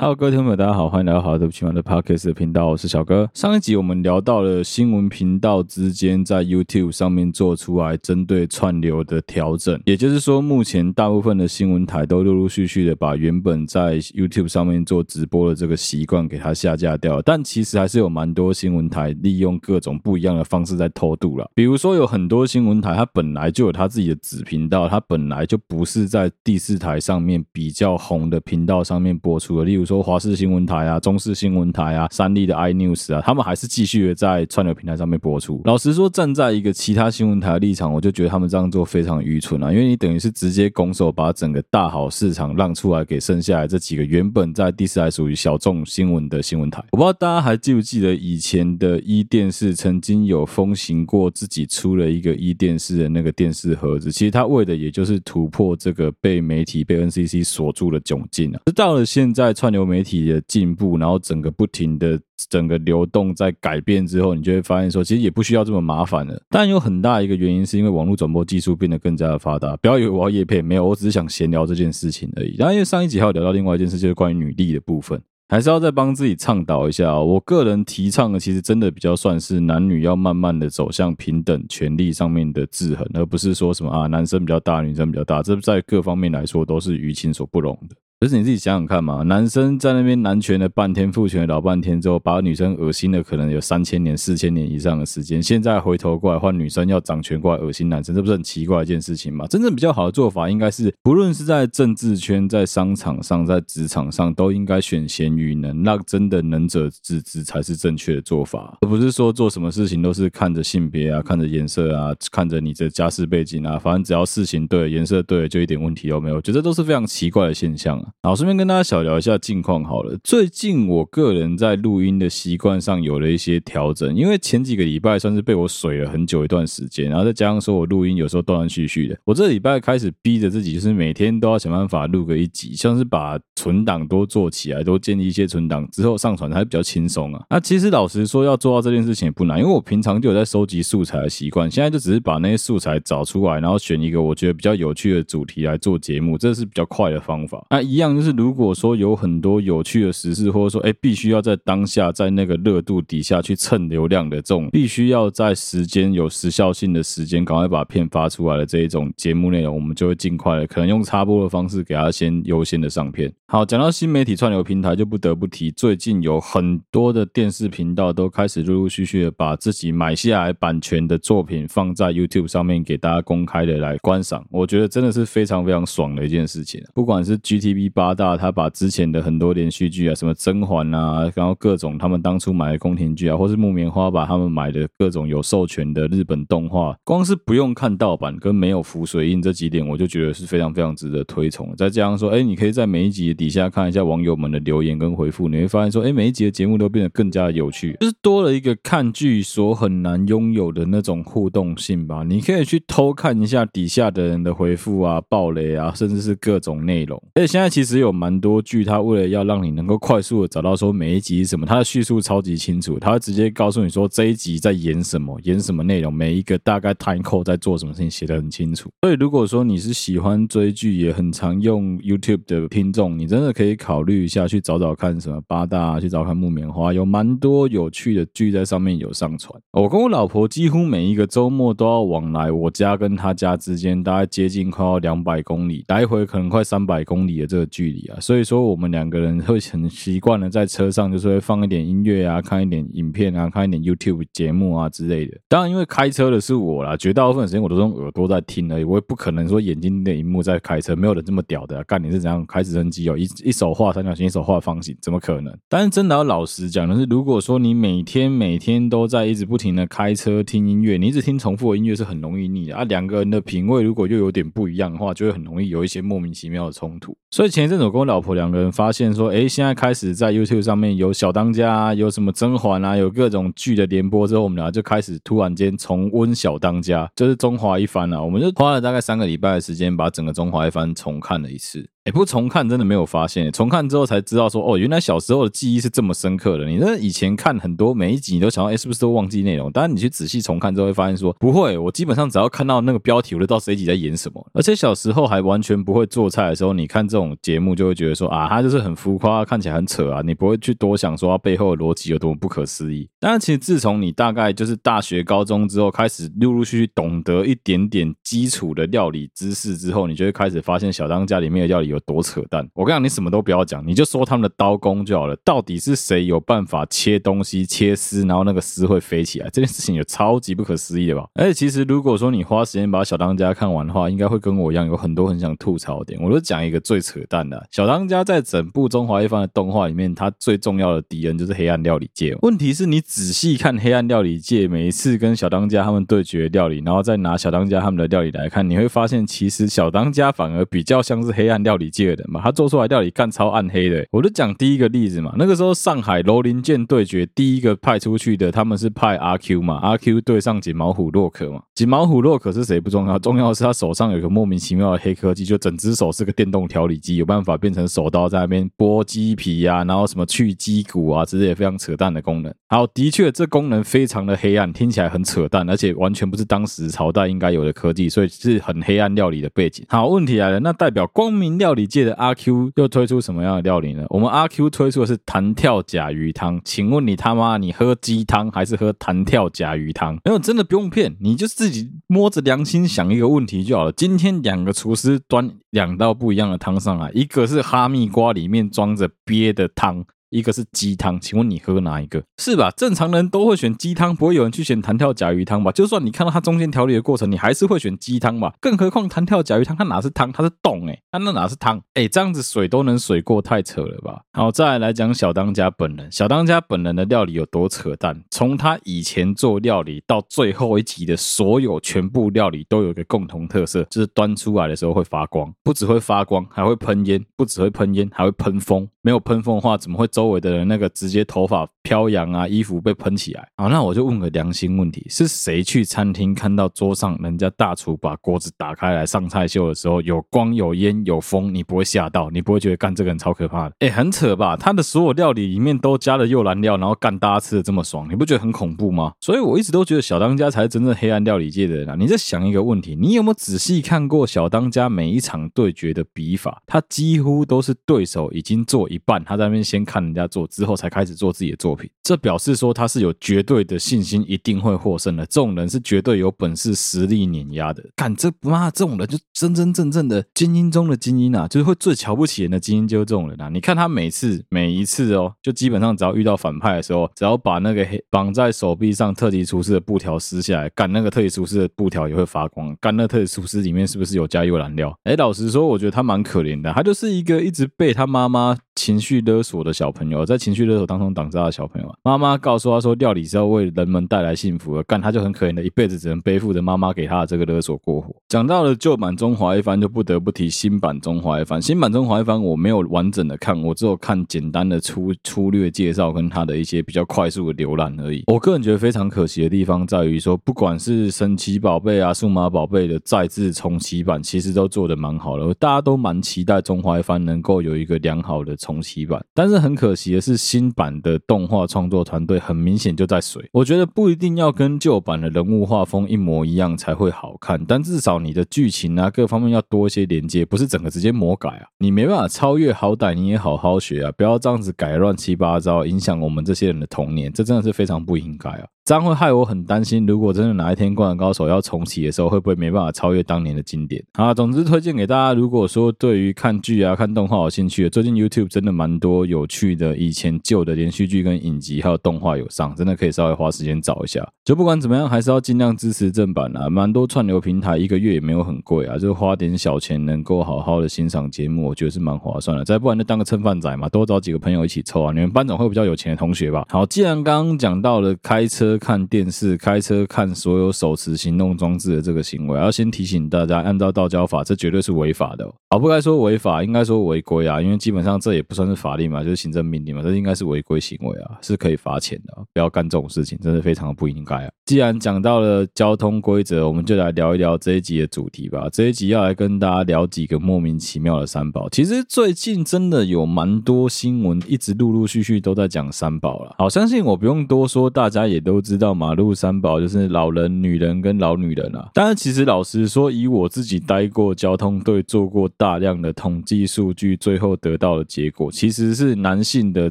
Hello，各位听众朋友，大家好，欢迎来到好对不起玩的 Podcast 的频道，我是小哥。上一集我们聊到了新闻频道之间在 YouTube 上面做出来针对串流的调整，也就是说，目前大部分的新闻台都陆陆续续的把原本在 YouTube 上面做直播的这个习惯给它下架掉了。但其实还是有蛮多新闻台利用各种不一样的方式在偷渡了。比如说，有很多新闻台它本来就有它自己的子频道，它本来就不是在第四台上面比较红的频道上面播出的，例如。说华视新闻台啊，中视新闻台啊，三立的 iNews 啊，他们还是继续的在串流平台上面播出。老实说，站在一个其他新闻台的立场，我就觉得他们这样做非常愚蠢啊，因为你等于是直接拱手把整个大好市场让出来给剩下来这几个原本在第四台属于小众新闻的新闻台。我不知道大家还记不记得以前的一电视曾经有风行过自己出了一个一电视的那个电视盒子，其实他为的也就是突破这个被媒体被 NCC 锁住的窘境啊。到了现在串流。流媒体的进步，然后整个不停的整个流动在改变之后，你就会发现说，其实也不需要这么麻烦了。但有很大一个原因是因为网络转播技术变得更加的发达。不要以为我要叶配，没有，我只是想闲聊这件事情而已。然后因为上一集还有聊到另外一件事，就是关于女力的部分，还是要再帮自己倡导一下。我个人提倡的，其实真的比较算是男女要慢慢的走向平等权利上面的制衡，而不是说什么啊，男生比较大，女生比较大，这在各方面来说都是于情所不容的。可是你自己想想看嘛，男生在那边男权了半天，父权了老半天之后，把女生恶心了，可能有三千年、四千年以上的时间。现在回头过来换女生要掌权过来恶心男生，这不是很奇怪一件事情吗？真正比较好的做法，应该是不论是在政治圈、在商场上、在职场上，都应该选贤与能，那真的能者自知才是正确的做法，而不是说做什么事情都是看着性别啊、看着颜色啊、看着你的家世背景啊，反正只要事情对、颜色对，就一点问题都没有。我觉得都是非常奇怪的现象。好，顺便跟大家小聊一下近况好了。最近我个人在录音的习惯上有了一些调整，因为前几个礼拜算是被我水了很久一段时间，然后再加上说我录音有时候断断续续的，我这礼拜开始逼着自己，就是每天都要想办法录个一集，像是把存档都做起来，都建立一些存档之后上传还比较轻松啊。那其实老实说，要做到这件事情也不难，因为我平常就有在收集素材的习惯，现在就只是把那些素材找出来，然后选一个我觉得比较有趣的主题来做节目，这是比较快的方法。那一样就是如果说有很多有趣的时事，或者说，哎，必须要在当下，在那个热度底下去蹭流量的这种，必须要在时间有时效性的时间，赶快把片发出来的这一种节目内容，我们就会尽快的，可能用插播的方式给它先优先的上片。好，讲到新媒体串流平台，就不得不提，最近有很多的电视频道都开始陆陆续续的把自己买下来版权的作品放在 YouTube 上面给大家公开的来观赏，我觉得真的是非常非常爽的一件事情。不管是 GTV 八大，他把之前的很多连续剧啊，什么甄嬛啊，然后各种他们当初买的宫廷剧啊，或是木棉花把他们买的各种有授权的日本动画，光是不用看盗版跟没有浮水印这几点，我就觉得是非常非常值得推崇。再加上说，哎，你可以在每一集底下看一下网友们的留言跟回复，你会发现说，哎，每一集的节目都变得更加有趣，就是多了一个看剧所很难拥有的那种互动性吧。你可以去偷看一下底下的人的回复啊、爆雷啊，甚至是各种内容。而且现在其其实有蛮多剧，它为了要让你能够快速的找到说每一集是什么，它的叙述超级清楚，它会直接告诉你说这一集在演什么，演什么内容，每一个大概 time code 在做什么事情，写得很清楚。所以如果说你是喜欢追剧，也很常用 YouTube 的听众，你真的可以考虑一下去找找看什么八大，去找看木棉花，有蛮多有趣的剧在上面有上传。我跟我老婆几乎每一个周末都要往来我家跟她家之间，大概接近快要两百公里，来回可能快三百公里的这个距离啊。所以说我们两个人会很习惯的在车上，就是会放一点音乐啊，看一点影片啊，看一点 YouTube 节目啊之类的。当然，因为开车的是我啦，绝大部分时间我都用耳朵在听而已。我也不可能说眼睛的荧幕在开车，没有人这么屌的。干，你是怎样开直升机哦？一一手画三角形，一手画方形，怎么可能？但是真的要老实讲的是，如果说你每天每天都在一直不停的开车听音乐，你一直听重复的音乐是很容易腻的啊。两个人的品味如果又有点不一样的话，就会很容易有一些莫名其妙的冲突。所以前一阵子我跟我老婆两个人发现说，哎，现在开始在 YouTube 上面有小当家啊，有什么甄嬛啊，有各种剧的联播之后，我们俩就开始突然间重温小当家，就是中华一番啊。我们就花了大概三个礼拜的时间，把整个中华一番重看了一次。哎，不重看真的没有发现，重看之后才知道说，哦，原来小时候的记忆是这么深刻的。你那以前看很多每一集，你都想到，哎，是不是都忘记内容？当然你去仔细重看之后，会发现说，不会，我基本上只要看到那个标题，我就知道这一集在演什么。而且小时候还完全不会做菜的时候，你看这种节目就会觉得说，啊，它就是很浮夸，看起来很扯啊，你不会去多想说它背后的逻辑有多么不可思议。当然，其实自从你大概就是大学、高中之后，开始陆陆续续懂得一点点基础的料理知识之后，你就会开始发现小当家里面的料理有多扯淡。我跟你讲，你什么都不要讲，你就说他们的刀工就好了。到底是谁有办法切东西、切丝，然后那个丝会飞起来？这件事情有超级不可思议的吧？而且其实如果说你花时间把小当家看完的话，应该会跟我一样有很多很想吐槽的点。我就讲一个最扯淡的：小当家在整部中华一番的动画里面，它最重要的敌人就是黑暗料理界。问题是你仔细看黑暗料理界每一次跟小当家他们对决料理，然后再拿小当家他们的料理来看，你会发现其实小当家反而比较像是黑暗料理理界的人嘛，他做。出来料理干超暗黑的，我就讲第一个例子嘛。那个时候上海楼林剑对决，第一个派出去的他们是派阿 Q 嘛，阿 Q 对上锦毛虎洛克嘛。锦毛虎洛克是谁不重要，重要的是他手上有个莫名其妙的黑科技，就整只手是个电动调理机，有办法变成手刀在那边剥鸡皮啊，然后什么去鸡骨啊，这些也非常扯淡的功能。好，的确这功能非常的黑暗，听起来很扯淡，而且完全不是当时朝代应该有的科技，所以是很黑暗料理的背景。好，问题来了，那代表光明料料理界的阿 Q 又推出什么？什么样的料理呢？我们阿 Q 推出的是弹跳甲鱼汤，请问你他妈你喝鸡汤还是喝弹跳甲鱼汤？没有，真的不用骗，你就自己摸着良心想一个问题就好了。今天两个厨师端两道不一样的汤上来，一个是哈密瓜里面装着鳖的汤。一个是鸡汤，请问你喝哪一个？是吧？正常人都会选鸡汤，不会有人去选弹跳甲鱼汤吧？就算你看到它中间调理的过程，你还是会选鸡汤吧？更何况弹跳甲鱼汤，它哪是汤，它是冻诶、它那哪是汤？诶、这样子水都能水过，太扯了吧？好，再来讲小当家本人，小当家本人的料理有多扯淡？从他以前做料理到最后一集的所有全部料理，都有一个共同特色，就是端出来的时候会发光，不只会发光，还会喷烟，不只会喷烟，还会喷风。没有喷风的话，怎么会周围的人那个直接头发飘扬啊，衣服被喷起来？好，那我就问个良心问题：是谁去餐厅看到桌上人家大厨把锅子打开来上菜秀的时候，有光、有烟、有风，你不会吓到？你不会觉得干这个人超可怕的？哎，很扯吧？他的所有料理里面都加了柚兰料，然后干大家吃的这么爽，你不觉得很恐怖吗？所以我一直都觉得小当家才是真正黑暗料理界的人啊！你在想一个问题：你有没有仔细看过小当家每一场对决的笔法？他几乎都是对手已经做一。半他在那边先看人家做，之后才开始做自己的作品。这表示说他是有绝对的信心，一定会获胜的。这种人是绝对有本事、实力碾压的。干这不嘛，这种人就真真正正的精英中的精英啊，就是会最瞧不起人的精英，就是这种人啊。你看他每次每一次哦，就基本上只要遇到反派的时候，只要把那个黑绑在手臂上特级厨师的布条撕下来，干那个特级厨师的布条也会发光。干那特级厨师里面是不是有加幽兰料？哎，老实说，我觉得他蛮可怜的，他就是一个一直被他妈妈。情绪勒索的小朋友，在情绪勒索当中长大的小朋友，妈妈告诉他说，料理是要为人们带来幸福的，干他就很可怜的，一辈子只能背负着妈妈给他的这个勒索过活。讲到了旧版中华一番，就不得不提新版中华一番。新版中华一番我没有完整的看，我只有看简单的粗粗略介绍跟他的一些比较快速的浏览而已。我个人觉得非常可惜的地方在于说，不管是神奇宝贝啊、数码宝贝的再制重启版，其实都做得蛮好的，大家都蛮期待中华一番能够有一个良好的。重启版，但是很可惜的是，新版的动画创作团队很明显就在水。我觉得不一定要跟旧版的人物画风一模一样才会好看，但至少你的剧情啊各方面要多一些连接，不是整个直接魔改啊。你没办法超越，好歹你也好好学啊，不要这样子改乱七八糟，影响我们这些人的童年，这真的是非常不应该啊。这样会害我很担心，如果真的哪一天《灌篮高手》要重启的时候，会不会没办法超越当年的经典？啊，总之推荐给大家。如果说对于看剧啊、看动画有兴趣的，最近 YouTube 真的蛮多有趣的，以前旧的连续剧跟影集还有动画有上，真的可以稍微花时间找一下。就不管怎么样，还是要尽量支持正版啊。蛮多串流平台一个月也没有很贵啊，就花点小钱能够好好的欣赏节目，我觉得是蛮划算的。再不然就当个蹭饭仔嘛，多找几个朋友一起凑啊。你们班长会比较有钱的。同学吧？好，既然刚刚讲到了开车。看电视、开车看所有手持行动装置的这个行为，要先提醒大家，按照道交法，这绝对是违法的。好，不该说违法，应该说违规啊，因为基本上这也不算是法令嘛，就是行政命令嘛，这应该是违规行为啊，是可以罚钱的。不要干这种事情，真的非常的不应该啊。既然讲到了交通规则，我们就来聊一聊这一集的主题吧。这一集要来跟大家聊几个莫名其妙的三宝。其实最近真的有蛮多新闻，一直陆陆续续都在讲三宝了。好，相信我不用多说，大家也都知道，马路三宝就是老人、女人跟老女人啊。当然，其实老实说，以我自己待过交通队，做过大量的统计数据，最后得到的结果其实是男性的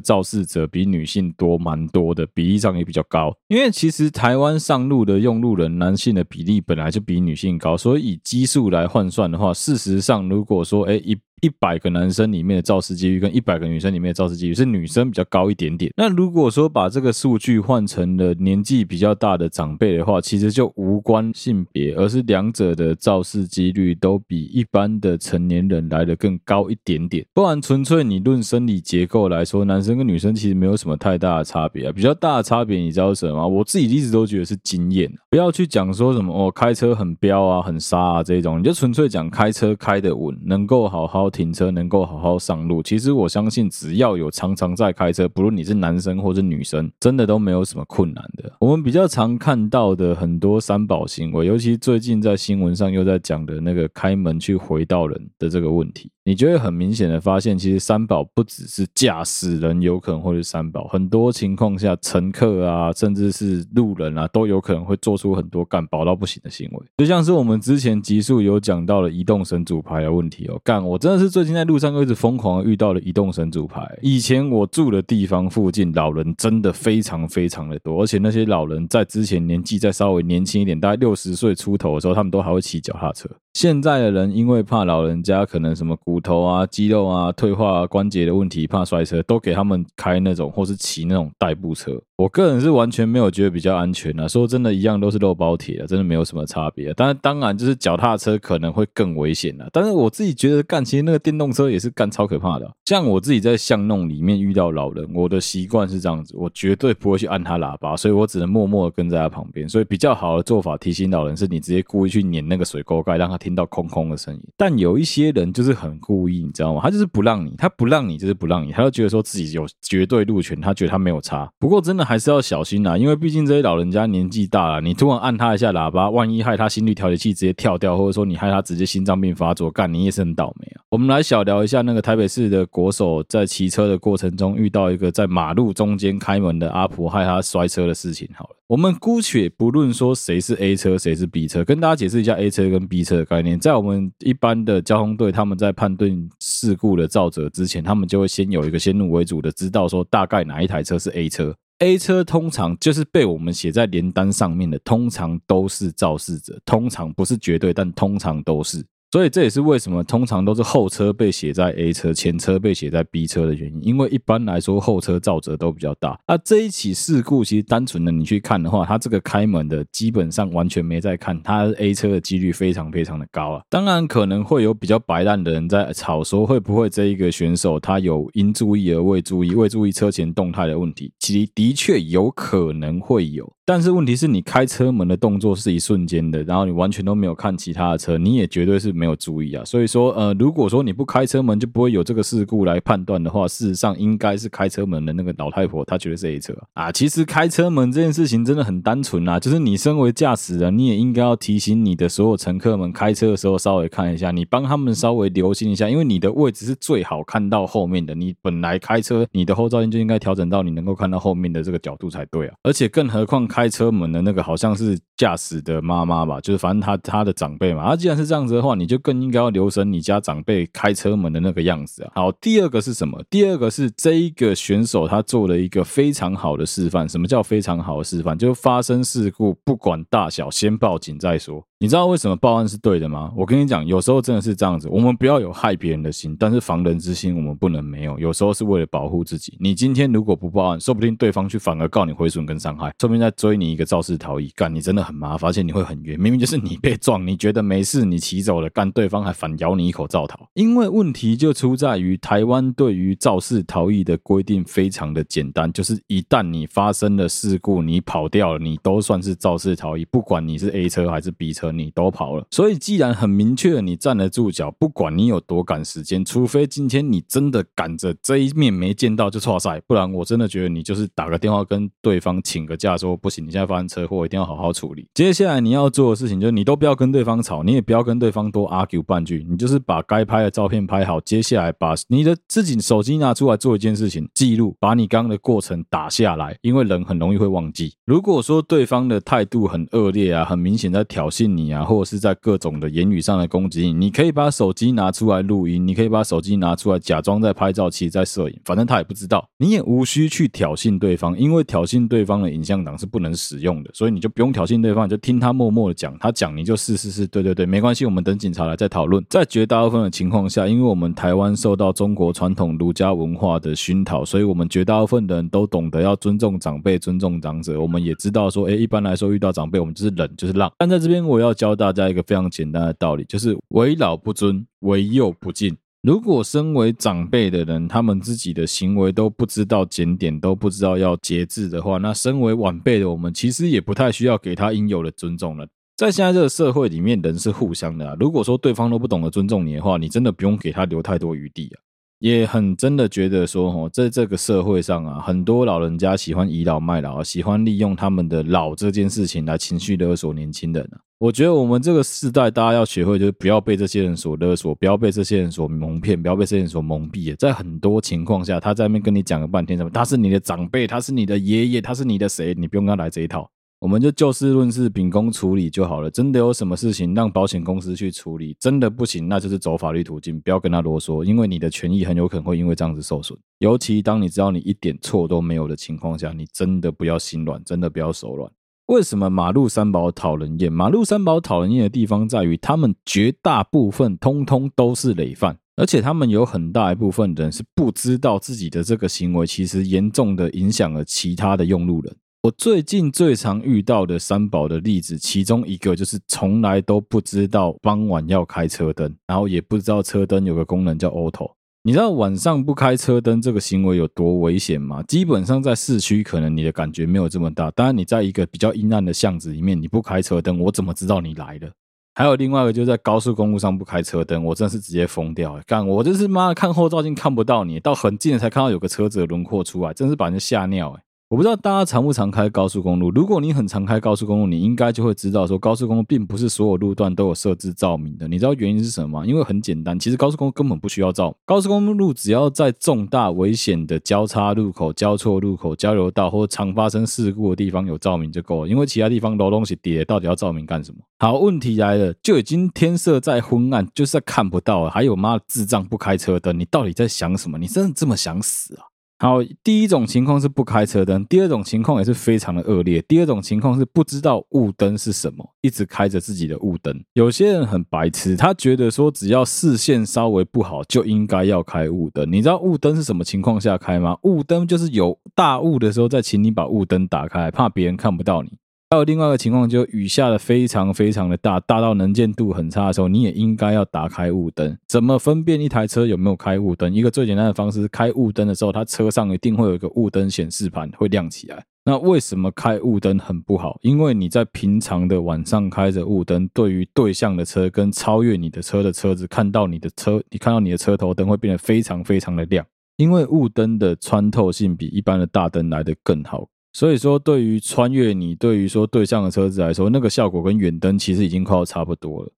肇事者比女性多蛮多的，比例上也比较高。因为其实台湾上路的用路人，男性的比例本来就比女性高，所以以基数来换算的话，事实上如果说，哎一。一百个男生里面的肇事几率跟一百个女生里面的肇事几率是女生比较高一点点。那如果说把这个数据换成了年纪比较大的长辈的话，其实就无关性别，而是两者的肇事几率都比一般的成年人来的更高一点点。不然纯粹你论生理结构来说，男生跟女生其实没有什么太大的差别啊。比较大的差别你知道是什么？我自己一直都觉得是经验。不要去讲说什么哦，开车很飙啊，很杀啊这种，你就纯粹讲开车开得稳，能够好好。停车能够好好上路，其实我相信只要有常常在开车，不论你是男生或是女生，真的都没有什么困难的。我们比较常看到的很多三宝行为，尤其最近在新闻上又在讲的那个开门去回道人的这个问题。你就会很明显的发现，其实三宝不只是驾驶人有可能会是三宝，很多情况下，乘客啊，甚至是路人啊，都有可能会做出很多干宝到不行的行为。就像是我们之前集数有讲到了移动神主牌的问题哦，干，我真的是最近在路上又一直疯狂遇到了移动神主牌。以前我住的地方附近老人真的非常非常的多，而且那些老人在之前年纪再稍微年轻一点，大概六十岁出头的时候，他们都还会骑脚踏车。现在的人因为怕老人家可能什么骨头啊、肌肉啊退化、关节的问题，怕摔车，都给他们开那种或是骑那种代步车。我个人是完全没有觉得比较安全啊，说真的，一样都是肉包铁啊，真的没有什么差别。但是当然就是脚踏车可能会更危险啊。但是我自己觉得干，其实那个电动车也是干超可怕的。像我自己在巷弄里面遇到老人，我的习惯是这样子，我绝对不会去按他喇叭，所以我只能默默的跟在他旁边。所以比较好的做法，提醒老人是你直接故意去碾那个水沟盖，让他听到空空的声音。但有一些人就是很故意，你知道吗？他就是不让你，他不让你就是不让你，他就觉得说自己有绝对路权，他觉得他没有差。不过真的还是要小心啊，因为毕竟这些老人家年纪大了，你突然按他一下喇叭，万一害他心率调节器直接跳掉，或者说你害他直接心脏病发作，干你也是很倒霉啊。我们来小聊一下那个台北市的国手在骑车的过程中遇到一个在马路中间开门的阿婆，害他摔车的事情。好了，我们姑且不论说谁是 A 车谁是 B 车，跟大家解释一下 A 车跟 B 车的概念。在我们一般的交通队，他们在判断事故的肇责之前，他们就会先有一个先入为主的知道说大概哪一台车是 A 车。A 车通常就是被我们写在联单上面的，通常都是肇事者，通常不是绝对，但通常都是。所以这也是为什么通常都是后车被写在 A 车，前车被写在 B 车的原因。因为一般来说后车肇责都比较大。那这一起事故其实单纯的你去看的话，它这个开门的基本上完全没在看，它 A 车的几率非常非常的高啊。当然可能会有比较白烂的人在吵说，会不会这一个选手他有应注意而未注意，未注意车前动态的问题？其实的确有可能会有。但是问题是你开车门的动作是一瞬间的，然后你完全都没有看其他的车，你也绝对是没有注意啊。所以说，呃，如果说你不开车门就不会有这个事故来判断的话，事实上应该是开车门的那个老太婆，她绝对是 A 车啊。其实开车门这件事情真的很单纯啊，就是你身为驾驶人，你也应该要提醒你的所有乘客们，开车的时候稍微看一下，你帮他们稍微留心一下，因为你的位置是最好看到后面的。你本来开车，你的后照镜就应该调整到你能够看到后面的这个角度才对啊。而且更何况开。开车门的那个好像是驾驶的妈妈吧，就是反正他他的长辈嘛。他既然是这样子的话，你就更应该要留神你家长辈开车门的那个样子啊。好，第二个是什么？第二个是这一个选手他做了一个非常好的示范。什么叫非常好的示范？就发生事故不管大小，先报警再说。你知道为什么报案是对的吗？我跟你讲，有时候真的是这样子。我们不要有害别人的心，但是防人之心我们不能没有。有时候是为了保护自己。你今天如果不报案，说不定对方去反而告你毁损跟伤害，说不定在追你一个肇事逃逸，干你真的很麻烦，而且你会很冤。明明就是你被撞，你觉得没事，你骑走了，干对方还反咬你一口造逃。因为问题就出在于台湾对于肇事逃逸的规定非常的简单，就是一旦你发生了事故，你跑掉了，你都算是肇事逃逸，不管你是 A 车还是 B 车，你都跑了。所以，既然很明确，你站得住脚，不管你有多赶时间，除非今天你真的赶着这一面没见到就错赛，不然我真的觉得你就是打个电话跟对方请个假，说不行，你现在发生车祸，一定要好好处理。接下来你要做的事情就是，你都不要跟对方吵，你也不要跟对方多 argue 半句，你就是把该拍的照片拍好，接下来把你的自己手机拿出来做一件事情，记录，把你刚刚的过程打下来，因为人很容易会忘记。如果说对方的态度很恶劣啊，很明显在挑衅你你啊，或者是在各种的言语上的攻击，你可以把手机拿出来录音，你可以把手机拿出来假装在拍照，其实在摄影，反正他也不知道。你也无需去挑衅对方，因为挑衅对方的影像档是不能使用的，所以你就不用挑衅对方，你就听他默默的讲，他讲你就是是是，对对对，没关系，我们等警察来再讨论。在绝大部分的情况下，因为我们台湾受到中国传统儒家文化的熏陶，所以我们绝大部分的人都懂得要尊重长辈、尊重长者。我们也知道说，诶，一般来说遇到长辈，我们就是忍，就是让。但在这边，我要要教大家一个非常简单的道理，就是为老不尊，为幼不敬。如果身为长辈的人，他们自己的行为都不知道检点，都不知道要节制的话，那身为晚辈的我们，其实也不太需要给他应有的尊重了。在现在这个社会里面，人是互相的啊。如果说对方都不懂得尊重你的话，你真的不用给他留太多余地啊。也很真的觉得说，哦，在这个社会上啊，很多老人家喜欢倚老卖老，喜欢利用他们的老这件事情来情绪勒索年轻人啊。我觉得我们这个世代，大家要学会就是不要被这些人所勒索，不要被这些人所蒙骗，不要被这些人所蒙蔽。在很多情况下，他在那边跟你讲了半天什么，他是你的长辈，他是你的爷爷，他是你的谁，你不用跟他来这一套。我们就就事论事，秉公处理就好了。真的有什么事情让保险公司去处理，真的不行，那就是走法律途径，不要跟他啰嗦，因为你的权益很有可能会因为这样子受损。尤其当你知道你一点错都没有的情况下，你真的不要心软，真的不要手软。为什么马路三宝讨人厌？马路三宝讨人厌的地方在于，他们绝大部分通通都是累犯，而且他们有很大一部分人是不知道自己的这个行为其实严重的影响了其他的用路人。我最近最常遇到的三宝的例子，其中一个就是从来都不知道傍晚要开车灯，然后也不知道车灯有个功能叫 Auto。你知道晚上不开车灯这个行为有多危险吗？基本上在市区可能你的感觉没有这么大，当然你在一个比较阴暗的巷子里面，你不开车灯，我怎么知道你来了？还有另外一个就在高速公路上不开车灯，我真是直接疯掉！干，我这是妈的看后照镜看不到你，到很近才看到有个车子的轮廓出来，真是把人吓尿诶。我不知道大家常不常开高速公路。如果你很常开高速公路，你应该就会知道说，高速公路并不是所有路段都有设置照明的。你知道原因是什么吗？因为很简单，其实高速公路根本不需要照。高速公路只要在重大危险的交叉路口、交错路口、交流道或常发生事故的地方有照明就够了。因为其他地方楼东西叠，到底要照明干什么？好，问题来了，就已经天色再昏暗，就是看不到，还有妈的智障不开车灯，你到底在想什么？你真的这么想死啊？好，第一种情况是不开车灯，第二种情况也是非常的恶劣。第二种情况是不知道雾灯是什么，一直开着自己的雾灯。有些人很白痴，他觉得说只要视线稍微不好就应该要开雾灯。你知道雾灯是什么情况下开吗？雾灯就是有大雾的时候再请你把雾灯打开，怕别人看不到你。还有另外一个情况，就是雨下的非常非常的大，大到能见度很差的时候，你也应该要打开雾灯。怎么分辨一台车有没有开雾灯？一个最简单的方式，开雾灯的时候，它车上一定会有一个雾灯显示盘会亮起来。那为什么开雾灯很不好？因为你在平常的晚上开着雾灯，对于对向的车跟超越你的车的车子，看到你的车，你看到你的车头灯会变得非常非常的亮，因为雾灯的穿透性比一般的大灯来得更好。所以说，对于穿越你，对于说对向的车子来说，那个效果跟远灯其实已经快要差不多了。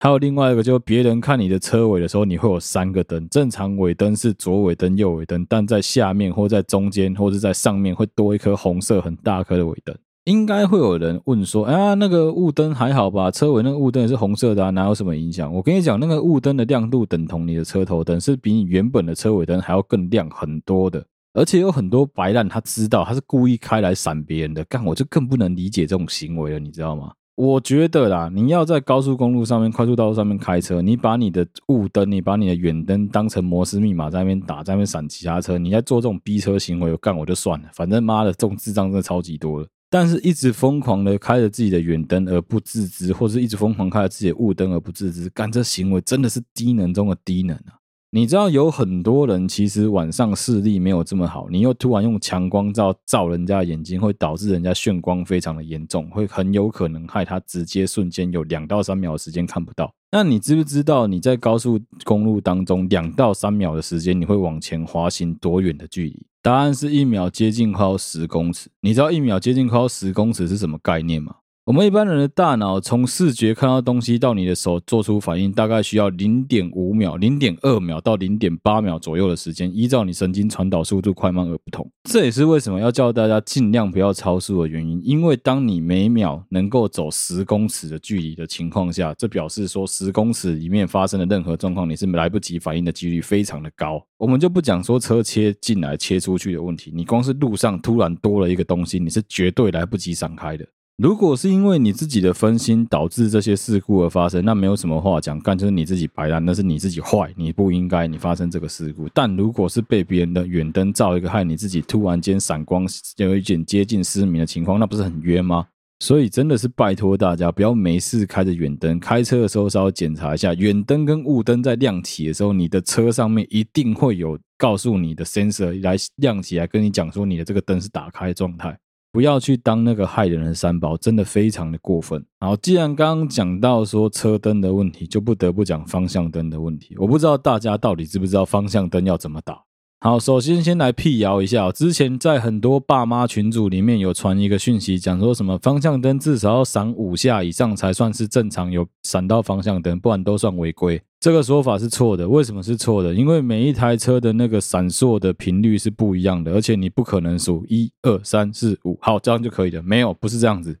还有另外一个，就是别人看你的车尾的时候，你会有三个灯，正常尾灯是左尾灯、右尾灯，但在下面或在中间或者在上面会多一颗红色很大颗的尾灯。应该会有人问说，啊，那个雾灯还好吧？车尾那个雾灯也是红色的啊，哪有什么影响？我跟你讲，那个雾灯的亮度等同你的车头灯，是比你原本的车尾灯还要更亮很多的。而且有很多白烂，他知道他是故意开来闪别人的，干我就更不能理解这种行为了，你知道吗？我觉得啦，你要在高速公路上面、快速道路上面开车，你把你的雾灯、你把你的远灯当成摩斯密码在那边打，在那边闪其他车，你在做这种逼车行为，干我就算了，反正妈的，这种智障真的超级多了。但是，一直疯狂的开着自己的远灯而不自知，或者是一直疯狂开着自己的雾灯而不自知，干这行为真的是低能中的低能啊！你知道有很多人其实晚上视力没有这么好，你又突然用强光照照人家眼睛，会导致人家眩光非常的严重，会很有可能害他直接瞬间有两到三秒的时间看不到。那你知不知道你在高速公路当中两到三秒的时间，你会往前滑行多远的距离？答案是一秒接近快要十公尺。你知道一秒接近快要十公尺是什么概念吗？我们一般人的大脑从视觉看到东西到你的手做出反应，大概需要零点五秒、零点二秒到零点八秒左右的时间，依照你神经传导速度快慢而不同。这也是为什么要叫大家尽量不要超速的原因。因为当你每秒能够走十公尺的距离的情况下，这表示说十公尺里面发生的任何状况，你是来不及反应的几率非常的高。我们就不讲说车切进来、切出去的问题，你光是路上突然多了一个东西，你是绝对来不及闪开的。如果是因为你自己的分心导致这些事故而发生，那没有什么话讲，干就是你自己白烂，那是你自己坏，你不应该你发生这个事故。但如果是被别人的远灯照一个，害你自己突然间闪光，有一点接近失明的情况，那不是很冤吗？所以真的是拜托大家不要没事开着远灯，开车的时候稍微检查一下远灯跟雾灯在亮起的时候，你的车上面一定会有告诉你的 sensor 来亮起来，跟你讲说你的这个灯是打开状态。不要去当那个害人的三宝，真的非常的过分。好，既然刚刚讲到说车灯的问题，就不得不讲方向灯的问题。我不知道大家到底知不知道方向灯要怎么打。好，首先先来辟谣一下，之前在很多爸妈群组里面有传一个讯息，讲说什么方向灯至少要闪五下以上才算是正常，有闪到方向灯，不然都算违规。这个说法是错的。为什么是错的？因为每一台车的那个闪烁的频率是不一样的，而且你不可能数一二三四五，好，这样就可以了。没有，不是这样子。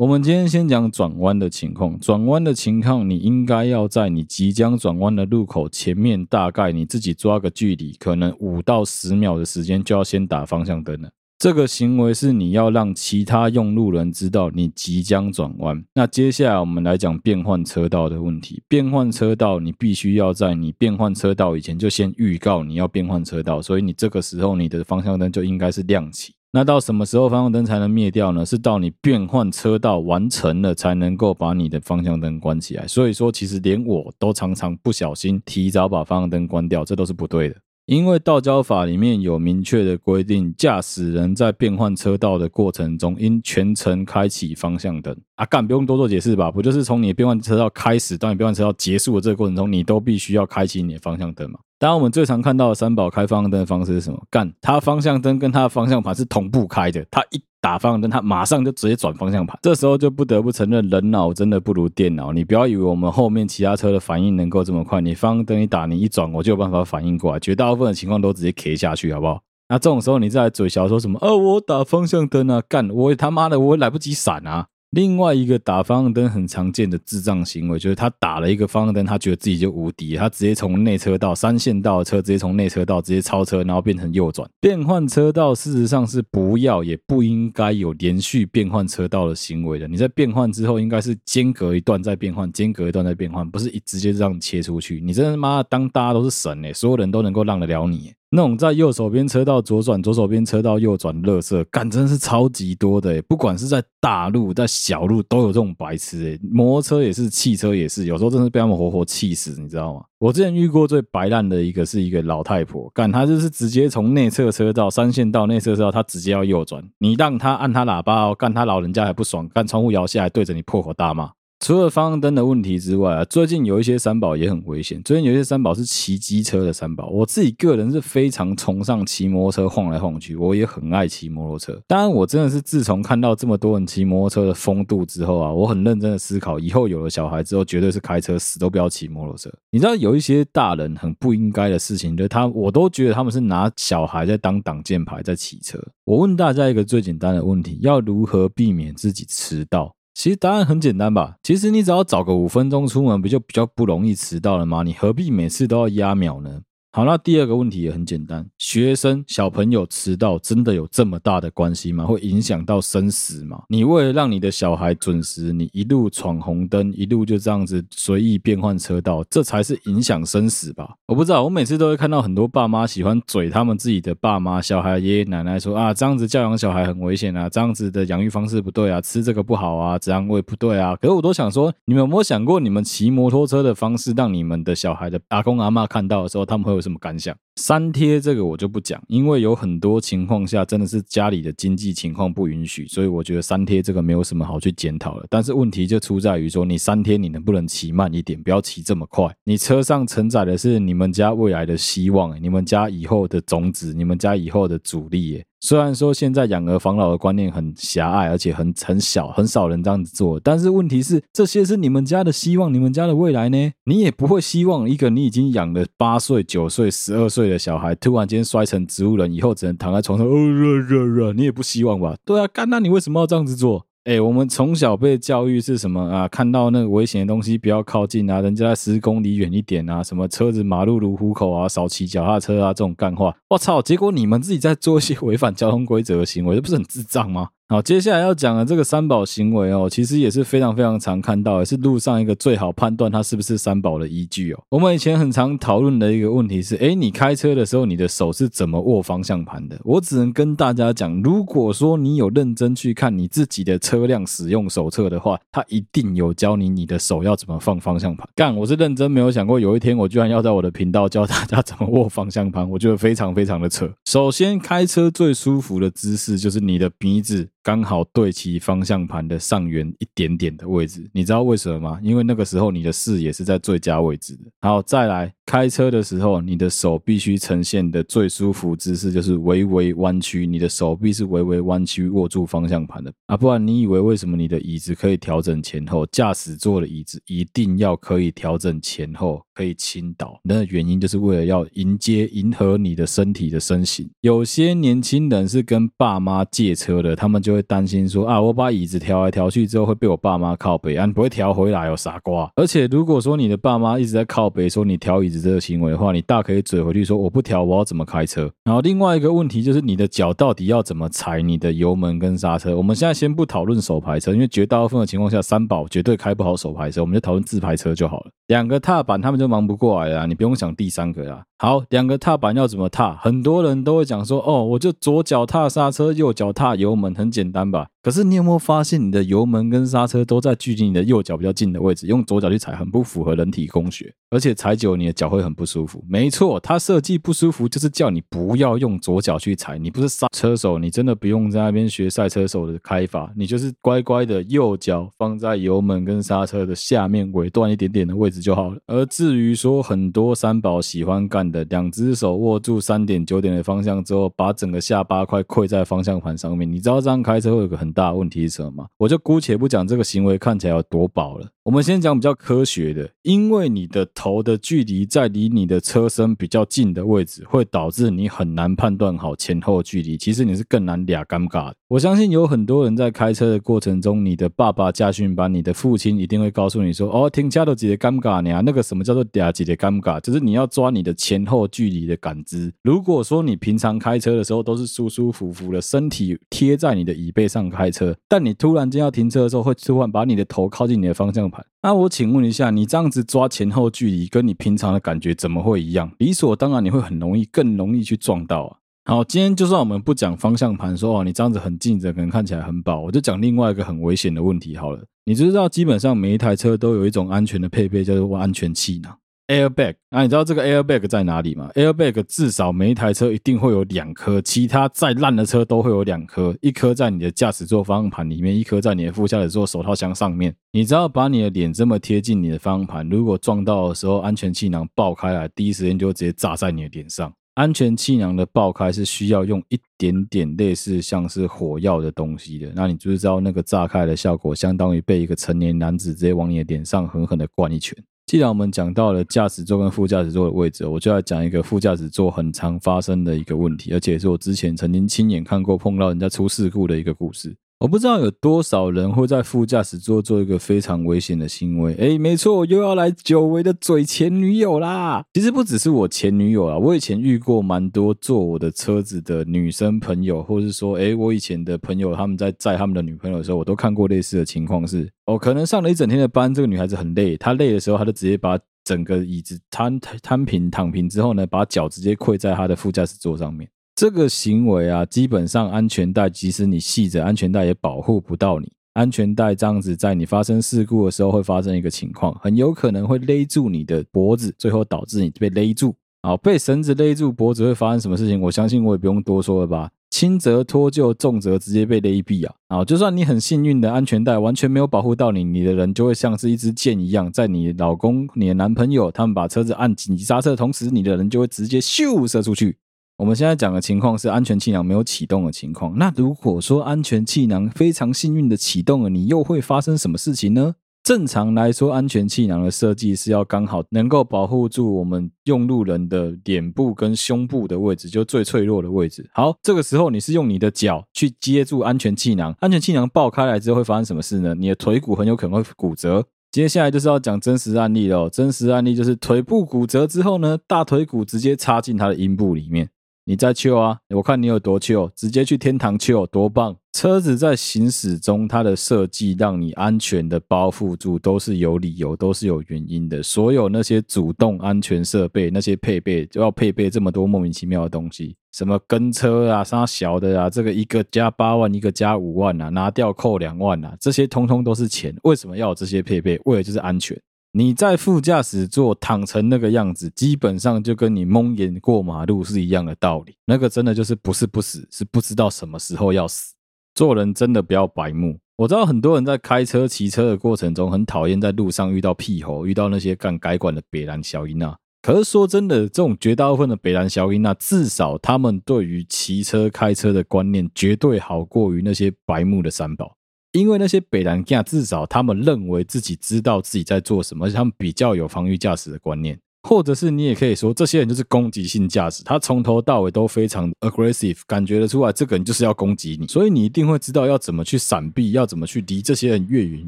我们今天先讲转弯的情况。转弯的情况，你应该要在你即将转弯的路口前面，大概你自己抓个距离，可能五到十秒的时间，就要先打方向灯了。这个行为是你要让其他用路人知道你即将转弯。那接下来我们来讲变换车道的问题。变换车道，你必须要在你变换车道以前就先预告你要变换车道，所以你这个时候你的方向灯就应该是亮起。那到什么时候方向灯才能灭掉呢？是到你变换车道完成了才能够把你的方向灯关起来。所以说，其实连我都常常不小心提早把方向灯关掉，这都是不对的。因为道交法里面有明确的规定，驾驶人在变换车道的过程中，应全程开启方向灯。啊，干不用多做解释吧？不就是从你变换车道开始到你变换车道结束的这个过程中，你都必须要开启你的方向灯嘛？当，我们最常看到的三宝开方向灯的方式是什么？干，它方向灯跟它的方向盘是同步开的，它一打方向灯，它马上就直接转方向盘。这时候就不得不承认，人脑真的不如电脑。你不要以为我们后面其他车的反应能够这么快，你方向灯一打，你一转，我就有办法反应过来。绝大部分的情况都直接 K 下去，好不好？那这种时候你再来嘴小说什么？哦，我打方向灯啊，干，我他妈的，我来不及闪啊！另外一个打方向灯很常见的智障行为，就是他打了一个方向灯，他觉得自己就无敌，他直接从内车道三线道的车直接从内车道直接超车，然后变成右转。变换车道事实上是不要也不应该有连续变换车道的行为的。你在变换之后，应该是间隔一段再变换，间隔一段再变换，不是一直接让你切出去。你真的妈当大家都是神诶，所有人都能够让得了你。那种在右手边车道左转，左手边车道右转，垃圾干真是超级多的，不管是在大路，在小路都有这种白痴诶，摩托车也是，汽车也是，有时候真是被他们活活气死，你知道吗？我之前遇过最白烂的一个是一个老太婆，干她就是直接从内侧车道三线道内侧车道，她直接要右转，你让她按她喇叭哦，干她老人家还不爽，干窗户摇下来对着你破口大骂。除了方向灯的问题之外啊，最近有一些三宝也很危险。最近有一些三宝是骑机车的三宝，我自己个人是非常崇尚骑摩托车晃来晃去，我也很爱骑摩托车。当然，我真的是自从看到这么多人骑摩托车的风度之后啊，我很认真的思考，以后有了小孩之后，绝对是开车死都不要骑摩托车。你知道有一些大人很不应该的事情，就他我都觉得他们是拿小孩在当挡箭牌在骑车。我问大家一个最简单的问题：要如何避免自己迟到？其实答案很简单吧，其实你只要早个五分钟出门，不就比较不容易迟到了吗？你何必每次都要压秒呢？好，那第二个问题也很简单，学生小朋友迟到真的有这么大的关系吗？会影响到生死吗？你为了让你的小孩准时，你一路闯红灯，一路就这样子随意变换车道，这才是影响生死吧？我不知道，我每次都会看到很多爸妈喜欢嘴他们自己的爸妈、小孩、爷爷奶奶说啊，这样子教养小孩很危险啊，这样子的养育方式不对啊，吃这个不好啊，这样喂不对啊。可是我都想说，你们有没有想过，你们骑摩托车的方式，让你们的小孩的阿公阿嬷看到的时候，他们会有什么感想？三贴这个我就不讲，因为有很多情况下真的是家里的经济情况不允许，所以我觉得三贴这个没有什么好去检讨的。但是问题就出在于说，你三贴你能不能骑慢一点，不要骑这么快？你车上承载的是你们家未来的希望，你们家以后的种子，你们家以后的主力。虽然说现在养儿防老的观念很狭隘，而且很很小，很少人这样子做，但是问题是，这些是你们家的希望，你们家的未来呢？你也不会希望一个你已经养了八岁、九岁、十二岁的小孩，突然间摔成植物人，以后只能躺在床上，哦热热热，你也不希望吧？对啊，干，那你为什么要这样子做？哎，我们从小被教育是什么啊？看到那个危险的东西不要靠近啊，人家在十公里远一点啊，什么车子马路如虎口啊，少骑脚踏车啊，这种干话，我操！结果你们自己在做一些违反交通规则的行为，这不是很智障吗？好，接下来要讲的这个三宝行为哦，其实也是非常非常常看到，也是路上一个最好判断它是不是三宝的依据哦。我们以前很常讨论的一个问题是，诶，你开车的时候，你的手是怎么握方向盘的？我只能跟大家讲，如果说你有认真去看你自己的车辆使用手册的话，它一定有教你你的手要怎么放方向盘。干，我是认真没有想过有一天我居然要在我的频道教大家怎么握方向盘，我觉得非常非常的扯。首先，开车最舒服的姿势就是你的鼻子。刚好对齐方向盘的上缘一点点的位置，你知道为什么吗？因为那个时候你的视野是在最佳位置的。好，再来。开车的时候，你的手必须呈现的最舒服姿势就是微微弯曲，你的手臂是微微弯曲握住方向盘的啊，不然你以为为什么你的椅子可以调整前后？驾驶座的椅子一定要可以调整前后，可以倾倒，那原因就是为了要迎接、迎合你的身体的身形。有些年轻人是跟爸妈借车的，他们就会担心说啊，我把椅子调来调去之后会被我爸妈靠北啊，你不会调回来哦，傻瓜。而且如果说你的爸妈一直在靠北说你调椅子，这个行为的话，你大可以嘴回去说我不调，我要怎么开车？然后另外一个问题就是你的脚到底要怎么踩你的油门跟刹车？我们现在先不讨论手排车，因为绝大部分的情况下三宝绝对开不好手排车，我们就讨论自排车就好了。两个踏板他们就忙不过来啊，你不用想第三个啊。好，两个踏板要怎么踏？很多人都会讲说，哦，我就左脚踏刹车，右脚踏油门，很简单吧？可是你有没有发现，你的油门跟刹车都在距离你的右脚比较近的位置，用左脚去踩，很不符合人体工学，而且踩久你的脚会很不舒服。没错，它设计不舒服，就是叫你不要用左脚去踩。你不是刹车手，你真的不用在那边学赛车手的开法，你就是乖乖的右脚放在油门跟刹车的下面尾段一点点的位置就好了。而至于说很多三宝喜欢干的，两只手握住三点九点的方向之后，把整个下巴快跪在方向盘上面，你知道这样开车会有个很。大问题是什么吗？我就姑且不讲这个行为看起来有多宝了。我们先讲比较科学的，因为你的头的距离在离你的车身比较近的位置，会导致你很难判断好前后距离。其实你是更难俩尴尬的。我相信有很多人在开车的过程中，你的爸爸驾训班，你的父亲一定会告诉你说：“哦，停车都几的尴尬呢？那个什么叫做俩几的尴尬？就是你要抓你的前后距离的感知。如果说你平常开车的时候都是舒舒服服的，身体贴在你的椅背上开车，但你突然间要停车的时候，会突然把你的头靠近你的方向盘那我请问一下，你这样子抓前后距离，跟你平常的感觉怎么会一样？理所当然，你会很容易，更容易去撞到啊。好，今天就算我们不讲方向盘，说哦，你这样子很近着，可能看起来很饱，我就讲另外一个很危险的问题好了。你知道，基本上每一台车都有一种安全的配备，叫做安全气囊。Airbag，那、你知道这个 airbag 在哪里吗？Airbag 至少每一台车一定会有两颗，其他再烂的车都会有两颗，一颗在你的驾驶座方向盘里面，一颗在你的副驾驶座手套箱上面。你只要把你的脸这么贴近你的方向盘，如果撞到的时候，安全气囊爆开来，第一时间就直接炸在你的脸上。安全气囊的爆开是需要用一点点类似像是火药的东西的，那你就知道那个炸开的效果，相当于被一个成年男子直接往你的脸上狠狠的灌一拳。既然我们讲到了驾驶座跟副驾驶座的位置，我就要讲一个副驾驶座很常发生的一个问题，而且是我之前曾经亲眼看过碰到人家出事故的一个故事。我不知道有多少人会在副驾驶座做一个非常危险的行为。哎，没错，又要来久违的嘴前女友啦。其实不只是我前女友啊，我以前遇过蛮多坐我的车子的女生朋友，或是说，哎，我以前的朋友他们在载他们的女朋友的时候，我都看过类似的情况是，哦，可能上了一整天的班，这个女孩子很累，她累的时候，她就直接把整个椅子摊摊平躺平之后呢，把脚直接跪在她的副驾驶座上面。这个行为啊，基本上安全带，即使你系着安全带，也保护不到你。安全带这样子，在你发生事故的时候，会发生一个情况，很有可能会勒住你的脖子，最后导致你被勒住。好，被绳子勒住脖子会发生什么事情？我相信我也不用多说了吧。轻则脱臼，重则直接被勒毙啊！啊，就算你很幸运的安全带完全没有保护到你，你的人就会像是一支箭一样，在你老公、你的男朋友他们把车子按紧急刹车的同时，你的人就会直接咻射出去。我们现在讲的情况是安全气囊没有启动的情况。那如果说安全气囊非常幸运的启动了，你又会发生什么事情呢？正常来说，安全气囊的设计是要刚好能够保护住我们用路人的脸部跟胸部的位置，就最脆弱的位置。好，这个时候你是用你的脚去接住安全气囊，安全气囊爆开来之后会发生什么事呢？你的腿骨很有可能会骨折。接下来就是要讲真实案例了。真实案例就是腿部骨折之后呢，大腿骨直接插进他的阴部里面。你在秋啊？我看你有多秋，直接去天堂秋，多棒！车子在行驶中，它的设计让你安全的包覆住，都是有理由，都是有原因的。所有那些主动安全设备，那些配备就要配备这么多莫名其妙的东西，什么跟车啊、啥小的啊，这个一个加八万，一个加五万啊，拿掉扣两万啊，这些通通都是钱。为什么要有这些配备？为了就是安全。你在副驾驶座躺成那个样子，基本上就跟你蒙眼过马路是一样的道理。那个真的就是不是不死，是不知道什么时候要死。做人真的不要白目。我知道很多人在开车、骑车的过程中很讨厌在路上遇到屁猴，遇到那些干改管的北兰小英啊。可是说真的，这种绝大部分的北兰小英啊，至少他们对于骑车、开车的观念绝对好过于那些白目的三宝。因为那些北兰干，至少他们认为自己知道自己在做什么，而且他们比较有防御驾驶的观念，或者是你也可以说，这些人就是攻击性驾驶，他从头到尾都非常 aggressive，感觉得出来这个人就是要攻击你，所以你一定会知道要怎么去闪避，要怎么去离这些人越远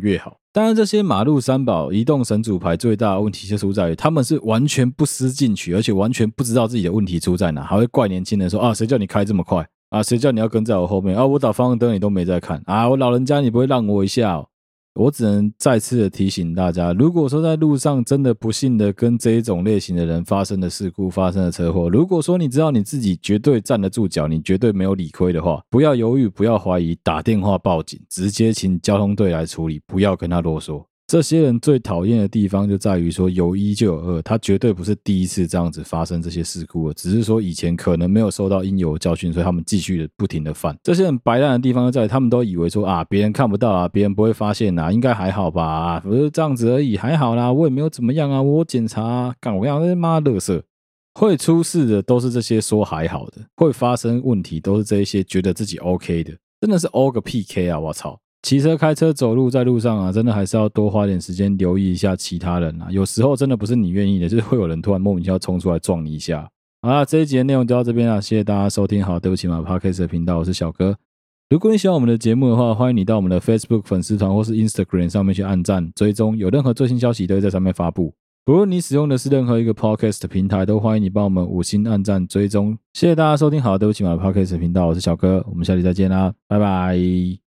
越好。当然，这些马路三宝、移动神主牌最大的问题就出在于，他们是完全不思进取，而且完全不知道自己的问题出在哪，还会怪年轻人说啊，谁叫你开这么快？啊，谁叫你要跟在我后面啊？我打方向灯你都没在看啊！我老人家你不会让我一下哦？我只能再次的提醒大家，如果说在路上真的不幸的跟这一种类型的人发生了事故、发生了车祸，如果说你知道你自己绝对站得住脚，你绝对没有理亏的话，不要犹豫，不要怀疑，打电话报警，直接请交通队来处理，不要跟他啰嗦。这些人最讨厌的地方就在于说，有一就有二，他绝对不是第一次这样子发生这些事故了，只是说以前可能没有受到应有的教训，所以他们继续的不停的犯。这些人白烂的地方就在于，他们都以为说啊，别人看不到啊，别人不会发现啊，应该还好吧，不是这样子而已，还好啦，我也没有怎么样啊，我检查啊，干我讲那妈垃圾，会出事的都是这些说还好的，会发生问题都是这一些觉得自己 OK 的，真的是 O 个屁 K 啊，我操！骑车、开车、走路，在路上啊，真的还是要多花点时间留意一下其他人啊。有时候真的不是你愿意的，就是会有人突然莫名其妙冲出来撞你一下。好啦，这一集的内容就到这边了，谢谢大家收听。好，对不起嘛，Podcast 的频道，我是小哥。如果你喜欢我们的节目的话，欢迎你到我们的 Facebook 粉丝团或是 Instagram 上面去按赞追踪，有任何最新消息都会在上面发布。不论你使用的是任何一个 Podcast 平台，都欢迎你帮我们五星按赞追踪。谢谢大家收听。好，对不起嘛，Podcast 的频道，我是小哥，我们下期再见啦，拜拜。